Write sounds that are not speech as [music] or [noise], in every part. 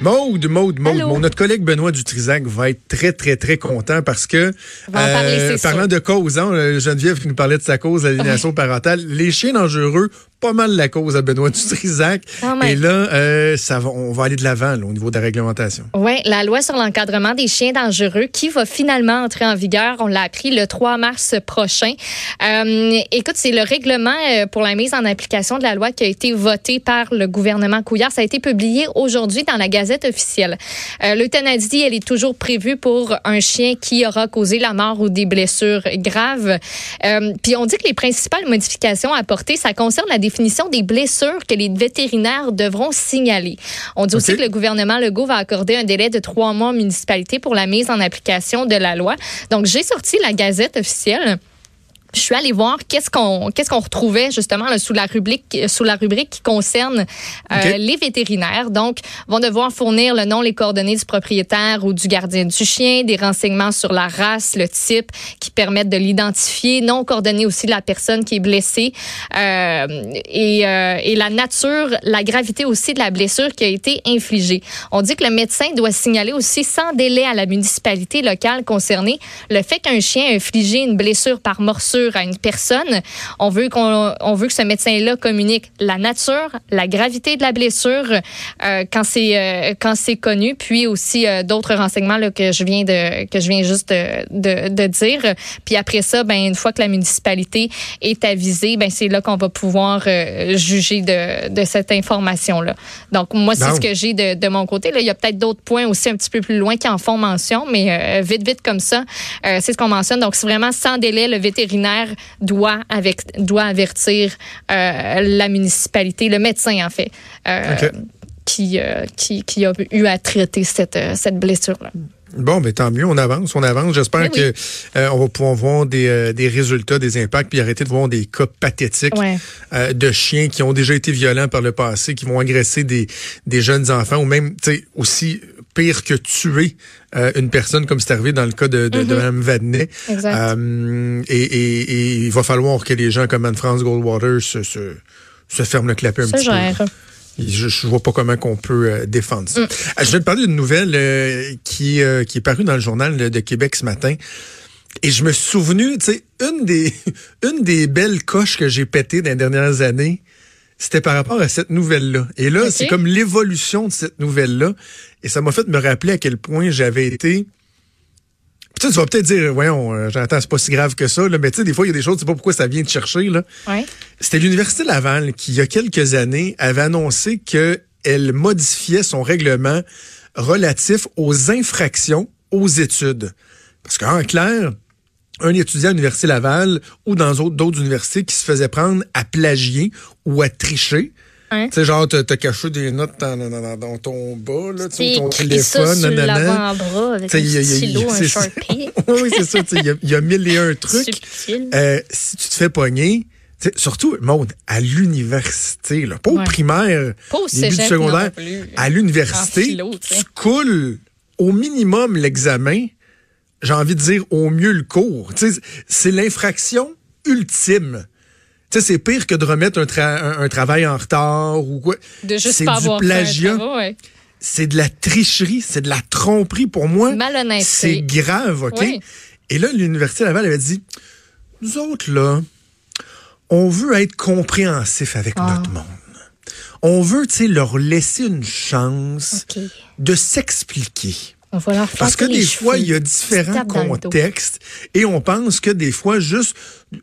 Maude, Maude, Maude, mon, notre collègue Benoît Dutrisac va être très, très, très content parce que, euh, parlant de cause, hein, Geneviève qui nous parlait de sa cause, l'aliénation parentale, les chiens dangereux pas mal la cause à Benoît Dutrisac. Et là, euh, ça va, on va aller de l'avant au niveau de la réglementation. Oui, la loi sur l'encadrement des chiens dangereux qui va finalement entrer en vigueur, on l'a appris le 3 mars prochain. Euh, écoute, c'est le règlement euh, pour la mise en application de la loi qui a été voté par le gouvernement Couillard. Ça a été publié aujourd'hui dans la Gazette officielle. Euh, L'euthanasie, elle est toujours prévue pour un chien qui aura causé la mort ou des blessures graves. Puis on dit que les principales modifications apportées, ça concerne la définition définition des blessures que les vétérinaires devront signaler. On dit aussi que le gouvernement Legault va accorder un délai de trois mois aux municipalités pour la mise en application de la loi. Donc, j'ai sorti la gazette officielle je suis allée voir qu'est-ce qu'on qu'est-ce qu'on retrouvait justement sous la rubrique sous la rubrique qui concerne euh, les vétérinaires. Donc, vont devoir fournir le nom, les coordonnées du propriétaire ou du gardien du chien, des renseignements sur la race, le type qui permettent de l'identifier, non coordonnées aussi de la personne qui est blessée euh, et, euh, et la nature, la gravité aussi de la blessure qui a été infligée. On dit que le médecin doit signaler aussi sans délai à la municipalité locale concernée le fait qu'un chien a infligé une blessure par morsure à une personne, on veut qu'on on veut que ce médecin-là communique la nature, la gravité de la blessure euh, quand c'est euh, quand c'est connu, puis aussi euh, d'autres renseignements là, que je viens de que je viens juste de, de, dire. Puis après ça, ben une fois que la municipalité est avisée, ben c'est là qu'on va pouvoir juger de, de cette information-là. Donc moi c'est ce que j'ai de, de mon côté. Là, il y a peut-être d'autres points aussi un petit peu plus loin qui en font mention, mais vite vite comme ça, c'est ce qu'on mentionne. Donc c'est vraiment sans délai le vétérinaire doit, avec, doit avertir euh, la municipalité, le médecin en fait, euh, qui, euh, qui, qui, a eu à traiter cette, cette blessure-là. Bon, mais tant mieux, on avance, on avance. J'espère que on va pouvoir voir des, des, résultats, des impacts, puis arrêter de voir des cas pathétiques de chiens qui ont déjà été violents par le passé, qui vont agresser des, des jeunes enfants, ou même, tu sais, aussi pire que tuer euh, une personne comme c'est arrivé dans le cas de, de, de Mme mm-hmm. Vadnet. Euh, et, et, et, il va falloir que les gens comme Anne-France Goldwater se, se, se ferment le clapet un petit peu. Je, je vois pas comment qu'on peut euh, défendre ça. Mm. Euh, je vais te parler d'une nouvelle qui, qui est parue dans le journal de Québec ce matin. Et je me suis souvenu, tu sais, une des, [laughs] une des belles coches que j'ai pétées dans les dernières années, c'était par rapport à cette nouvelle-là. Et là, c'est comme l'évolution de cette nouvelle-là. Et ça m'a fait me rappeler à quel point j'avais été... Tu, tu vas peut-être dire, voyons, euh, j'entends, c'est pas si grave que ça, là, mais tu sais, des fois, il y a des choses, tu sais pas pourquoi ça vient de chercher. Là. C'était l'Université Laval qui, il y a quelques années, avait annoncé qu'elle modifiait son règlement relatif aux infractions aux études. Parce qu'en clair, un étudiant à l'Université Laval ou dans d'autres universités qui se faisait prendre à plagier ou à tricher. Tu sais, genre, t'as caché des notes dans, dans, ton bas, là, tu ton téléphone, ça sur l'avant-bras avec un stylo, un Sharpie. [laughs] oui, c'est ça, il y, a mille et un [laughs] trucs. Euh, si tu te fais pogner, surtout, monde, à l'université, pas au primaire, pas au début du secondaire, à l'université, tu coules au minimum l'examen j'ai envie de dire au mieux le cours. C'est l'infraction ultime. C'est pire que de remettre un, un, travail en retard ou quoi. De juste pas du plagiat. C'est de la tricherie, c'est de la tromperie pour moi. Malhonnêteté. C'est grave, OK? Et là, l'Université Laval avait dit, nous autres, là, on veut être compréhensif avec ah. notre monde. On veut, tu sais, leur laisser une chance de s'expliquer. Parce que des fois, il y a différents contextes et on pense que des fois, juste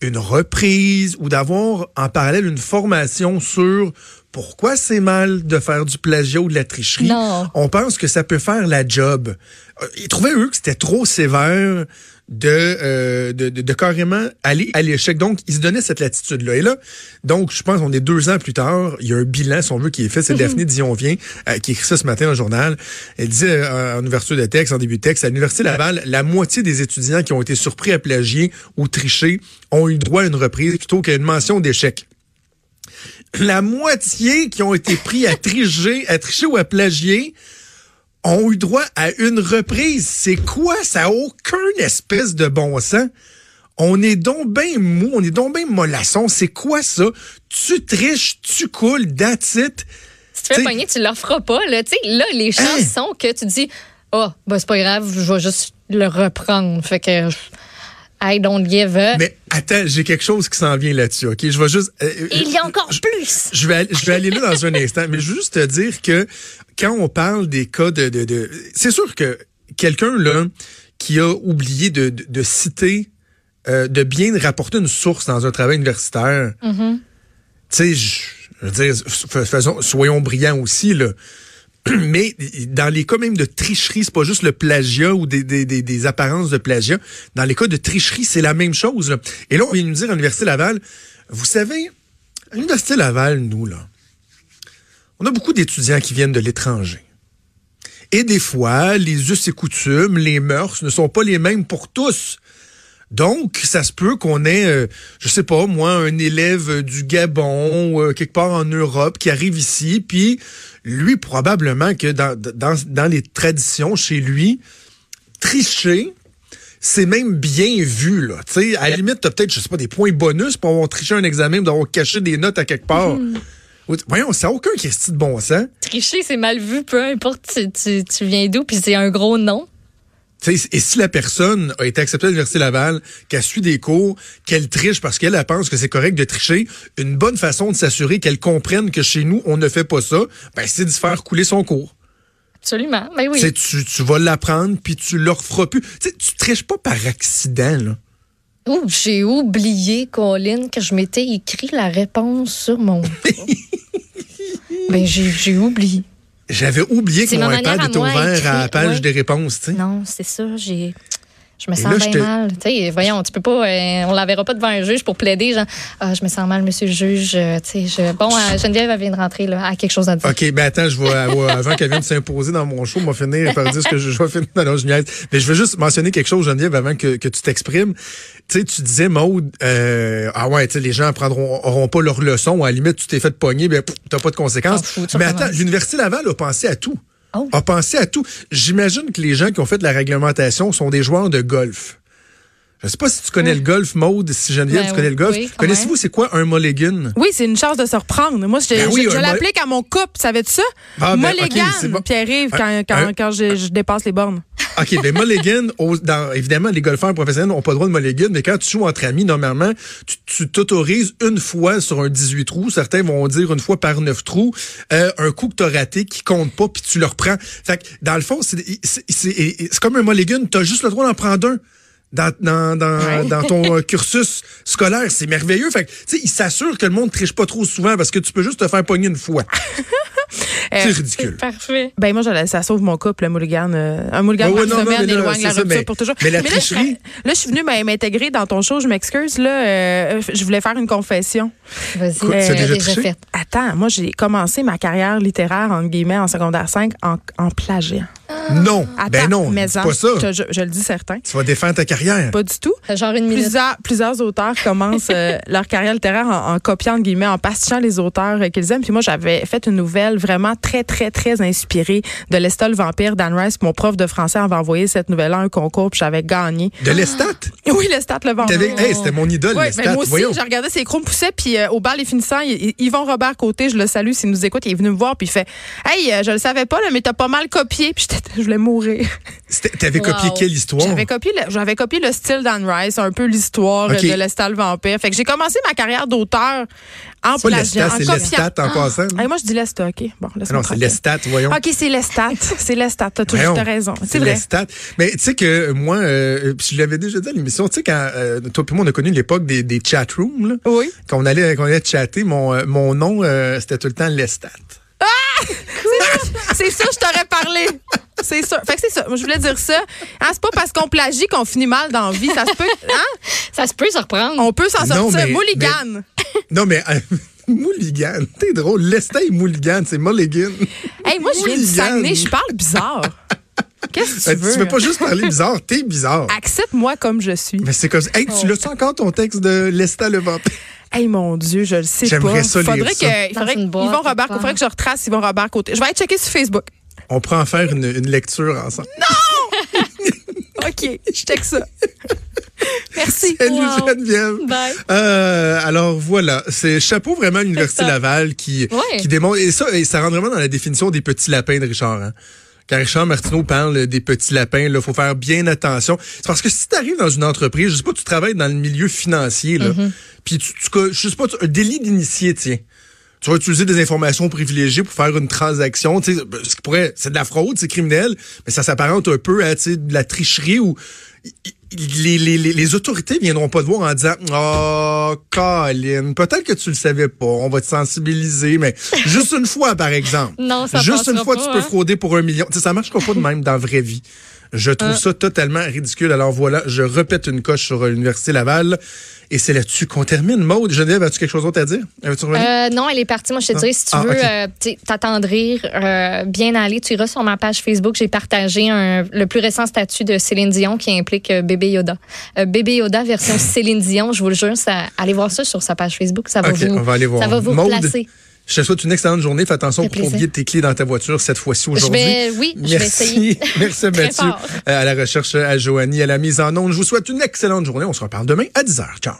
une reprise ou d'avoir en parallèle une formation sur pourquoi c'est mal de faire du plagiat ou de la tricherie, on pense que ça peut faire la job. Euh, ils trouvaient, eux, que c'était trop sévère euh, de, de, de, carrément aller à l'échec. Donc, ils se donnaient cette latitude-là. Et là, donc, je pense qu'on est deux ans plus tard, il y a un bilan, si on veut, qui est fait. C'est mhm. Daphné Dion-Vient euh, qui écrit ça ce matin dans le journal. Elle dit euh, en ouverture de texte, en début de texte, à l'Université Laval, la moitié des étudiants qui ont été surpris à plagier ou tricher ont eu droit à une reprise plutôt qu'à une mention d'échec la moitié qui ont été pris à tricher, à tricher ou à plagier ont eu droit à une reprise. C'est quoi? Ça n'a aucun espèce de bon sens. On est donc bien mou, on est donc bien mollasson. C'est quoi ça? Tu triches, tu coules, that's te fais pogner, tu leur feras pas. Là, là les chances hein? sont que tu dis, oh, ben, c'est pas grave, je vais juste le reprendre. Fait que. I don't give. Mais attends, j'ai quelque chose qui s'en vient là-dessus, OK? Je vais juste. Euh, euh, Il y a encore plus. Je vais, je vais aller là dans un instant, mais je veux juste te dire que quand on parle des cas de. de, de c'est sûr que quelqu'un, là, qui a oublié de, de, citer, euh, de bien rapporter une source dans un travail universitaire, mm-hmm. tu sais, je veux dire, faisons, soyons brillants aussi, là. [clears throat] Mais dans les cas même de tricherie, c'est pas juste le plagiat ou des, des, des, apparences de plagiat. Dans les cas de tricherie, c'est la même chose. Et là, on vient nous dire à l'Université Laval, vous savez, à l'Université Laval, nous, là, on a beaucoup d'étudiants qui viennent de l'étranger. Et des fois, les us et coutumes, les mœurs ne sont pas les mêmes pour tous. Donc, ça se peut qu'on ait, euh, je sais pas, moi, un élève du Gabon, euh, quelque part en Europe, qui arrive ici, puis lui, probablement que dans, dans, dans les traditions chez lui, tricher, c'est même bien vu, là. sais, à la limite, t'as peut-être, je sais pas, des points bonus pour avoir triché un examen, d'avoir caché des notes à quelque part. Hmm. Voyons, ça n'a aucun question de bon sens. Tricher, c'est mal vu, peu importe tu, tu, tu viens d'où, puis c'est un gros nom et si la personne a été acceptée à l'Université Laval, qu'elle suit des cours, qu'elle triche parce qu'elle pense que c'est correct de tricher, une bonne façon de s'assurer qu'elle comprenne que chez nous, on ne fait pas ça, ben, c'est de se faire couler son cours. Absolument. Ben oui. Tu, tu vas l'apprendre, puis tu leur feras plus. T'sais, tu triches pas par accident, là. Ouh, j'ai oublié, Colin, que je m'étais écrit la réponse sur mon. [laughs] ben, j'ai oublié. J'avais oublié que mon iPad était ouvert à la page des réponses, tu sais. Non, c'est ça. J'ai. Je me sens bien mal. Tu voyons, tu peux pas, euh, on la verra pas devant un juge pour plaider, genre, ah, je me sens mal, monsieur le juge. Euh, tu sais, bon, euh, Geneviève vient de rentrer là, à quelque chose à dire. OK, ben attends, je vais, avant qu'elle vienne s'imposer dans mon show, va finir par dire ce que je, je vais finir. Non, je Mais je veux juste mentionner quelque chose, Geneviève, avant que, que tu t'exprimes. Tu sais, tu disais, Maude, ah ouais, tu sais, les gens prendront, auront pas leur leçon. À la limite, tu t'es fait pogner, ben, t'as pas de conséquences. Mais attends, l'Université Laval a pensé à tout. Oh. A pensé à tout. J'imagine que les gens qui ont fait de la réglementation sont des joueurs de golf. Je sais pas si tu connais le golf, mode, si Geneviève, ben tu connais le golf. Connaissez-vous c'est quoi un mulligan? Oui, c'est une chance de se reprendre. Moi, je, ben l'applique à mon couple, savais-tu ça? Ah, ben, mulligan, Pierre-Yves, quand, quand, quand je, dépasse les bornes. OK, ben mulligan, dans, évidemment, les golfeurs professionnels n'ont pas le droit de mulligan, mais quand tu joues entre amis, normalement, tu t'autorises une fois sur un 18 trous, certains vont dire une fois par 9 trous, euh, un coup que tu as raté qui compte pas, puis tu le reprends. Fait que, dans le fond, c'est comme un mulligan, tu as juste le droit d'en prendre un dans, dans, dans, dans ton [laughs] euh, cursus scolaire. C'est merveilleux. Fait que, il s'assure que le monde triche pas trop souvent parce que tu peux juste te faire pogner une fois. [laughs] c'est euh, ridicule. Parfait. Ben moi, ça sauve mon couple, le mulligan. Euh, un mulligan par semaine éloigne la rupture pour toujours. Mais la tricherie. Là, je suis venue m'intégrer dans ton show. Je m'excuse. Là, je voulais faire une confession. Vas-y. Euh, déjà, déjà fait. Attends, moi, j'ai commencé ma carrière littéraire, en guillemets, en secondaire 5 en, en plagiat. Non, ben non, c'est pas ça. Je, le dis certain. Tu vas défendre ta carrière. Pas du tout. Genre une minute. Plusieurs, plusieurs auteurs commencent euh, [laughs] leur carrière littéraire en, copiant, guillemets, en pastichant les auteurs euh, qu'ils aiment. Puis moi, j'avais fait une nouvelle vraiment très, très, très inspirée de Lestat le vampire, Dan Rice. Mon prof de français avait envoyé cette nouvelle à un concours, puis j'avais gagné. De Lestat? [gasps] Oui, Lestat le vampire. Hey, c'était mon idole, ouais, Lestat. moi aussi, j'ai regardé ses chrome poussaient, puis euh, au bal les finissants, Yvon Robert Côté, je le salue s'il nous écoute, il est venu me voir, puis il fait Hey, je le savais pas, là, mais t'as pas mal copié. Puis je voulais mourir. T'avais copié quelle histoire? J'avais copié, le, j'avais copié le style d'Anne Rice, un peu l'histoire de Lestat le vampire. Fait que j'ai commencé ma carrière d'auteur en plagiat, C'est Lestat en passant. Ah, moi, je dis Lestat, OK. Bon, non, c'est Lestat, voyons. OK, c'est Lestat. [laughs] c'est Lestat. T'as toujours raison. C'est vrai. Lestat. Mais tu sais que moi, euh, je l'avais déjà dit à l'émission, tu sais, quand euh, toi et moi, on a connu l'époque des, des chat rooms, là. Oui. Quand on allait, quand on allait chatter, mon, euh, mon nom, euh, c'était tout le temps Lestat. Ah! [laughs] c'est ça, je t'aurais parlé. C'est ça. Fait que c'est ça. je voulais dire ça. Hein, c'est pas parce qu'on plagie qu'on finit mal dans la vie. Ça se peut. Hein? Ça se peut se reprendre. On peut s'en sortir. Mulligan. non, mais. Euh, [laughs] Mulligan. T'es drôle. Lestay Mulligan, c'est Mulligan. Hey, moi, je viens du Saguenay. Je parle bizarre. Qu'est-ce que tu veux? Tu veux? pas juste parler bizarre, t'es bizarre. Accepte-moi comme je suis. Mais c'est comme ça. Hey, tu oh. l'as-tu encore ton texte de Lesta le vampire? Hey mon Dieu, je le sais pas. J'aimerais ça faudrait lire que, Il faudrait qu'ils vont Robert, il faudrait que je retrace Yvon Robert côté. Je vais aller checker sur Facebook. On pourrait en faire une, une lecture ensemble. Non! [laughs] OK, je check ça. Merci. Salut Geneviève. Bye. Euh, alors voilà, c'est chapeau vraiment à l'Université Laval qui, qui démontre, et ça, et ça rentre vraiment dans la définition des petits lapins de Richard. Hein? Quand Richard Martineau parle des petits lapins, il faut faire bien attention. C'est parce que si tu arrives dans une entreprise, je sais pas, tu travailles dans le milieu financier, là, mm-hmm. puis tu, tu, je sais pas, un délit d'initié, tiens tu vas utiliser des informations privilégiées pour faire une transaction, tu sais, ce qui pourrait, c'est de la fraude, c'est criminel, mais ça s'apparente un peu à, tu sais, de la tricherie ou les, les, les, autorités viendront pas te voir en disant Oh, Colin, peut-être que tu le savais pas, on va te sensibiliser, mais [laughs] juste une fois, par exemple. Non, ça Juste une fois, tu peux hein. frauder pour un million. sais, ça marchera pas de même dans la vraie vie. Je trouve hein. ça totalement ridicule. Alors voilà, je répète une coche sur l'Université Laval. Et c'est là-dessus qu'on termine. Maude, Geneviève, as-tu quelque chose d'autre à dire? Euh, non, elle est partie. Moi, je te dirais, si tu ah, veux euh, t'attendrir, euh, bien aller, tu iras sur ma page Facebook. J'ai partagé le plus récent statut de Céline Dion qui implique bébé Yoda. bébé Yoda version [laughs] Céline Dion, je vous le jure. Ça, allez voir ça sur sa page Facebook. Ça va vous, on va aller voir. Ça va vous placer. Je te souhaite une excellente journée. Fais attention pour oublier tes clés dans ta voiture cette fois-ci aujourd'hui. oui, Merci. je vais essayer. [laughs] Merci [laughs] Mathieu. À la recherche à Joanie, à la mise en onde. Je vous souhaite une excellente journée. On se reparle demain à 10h. Ciao.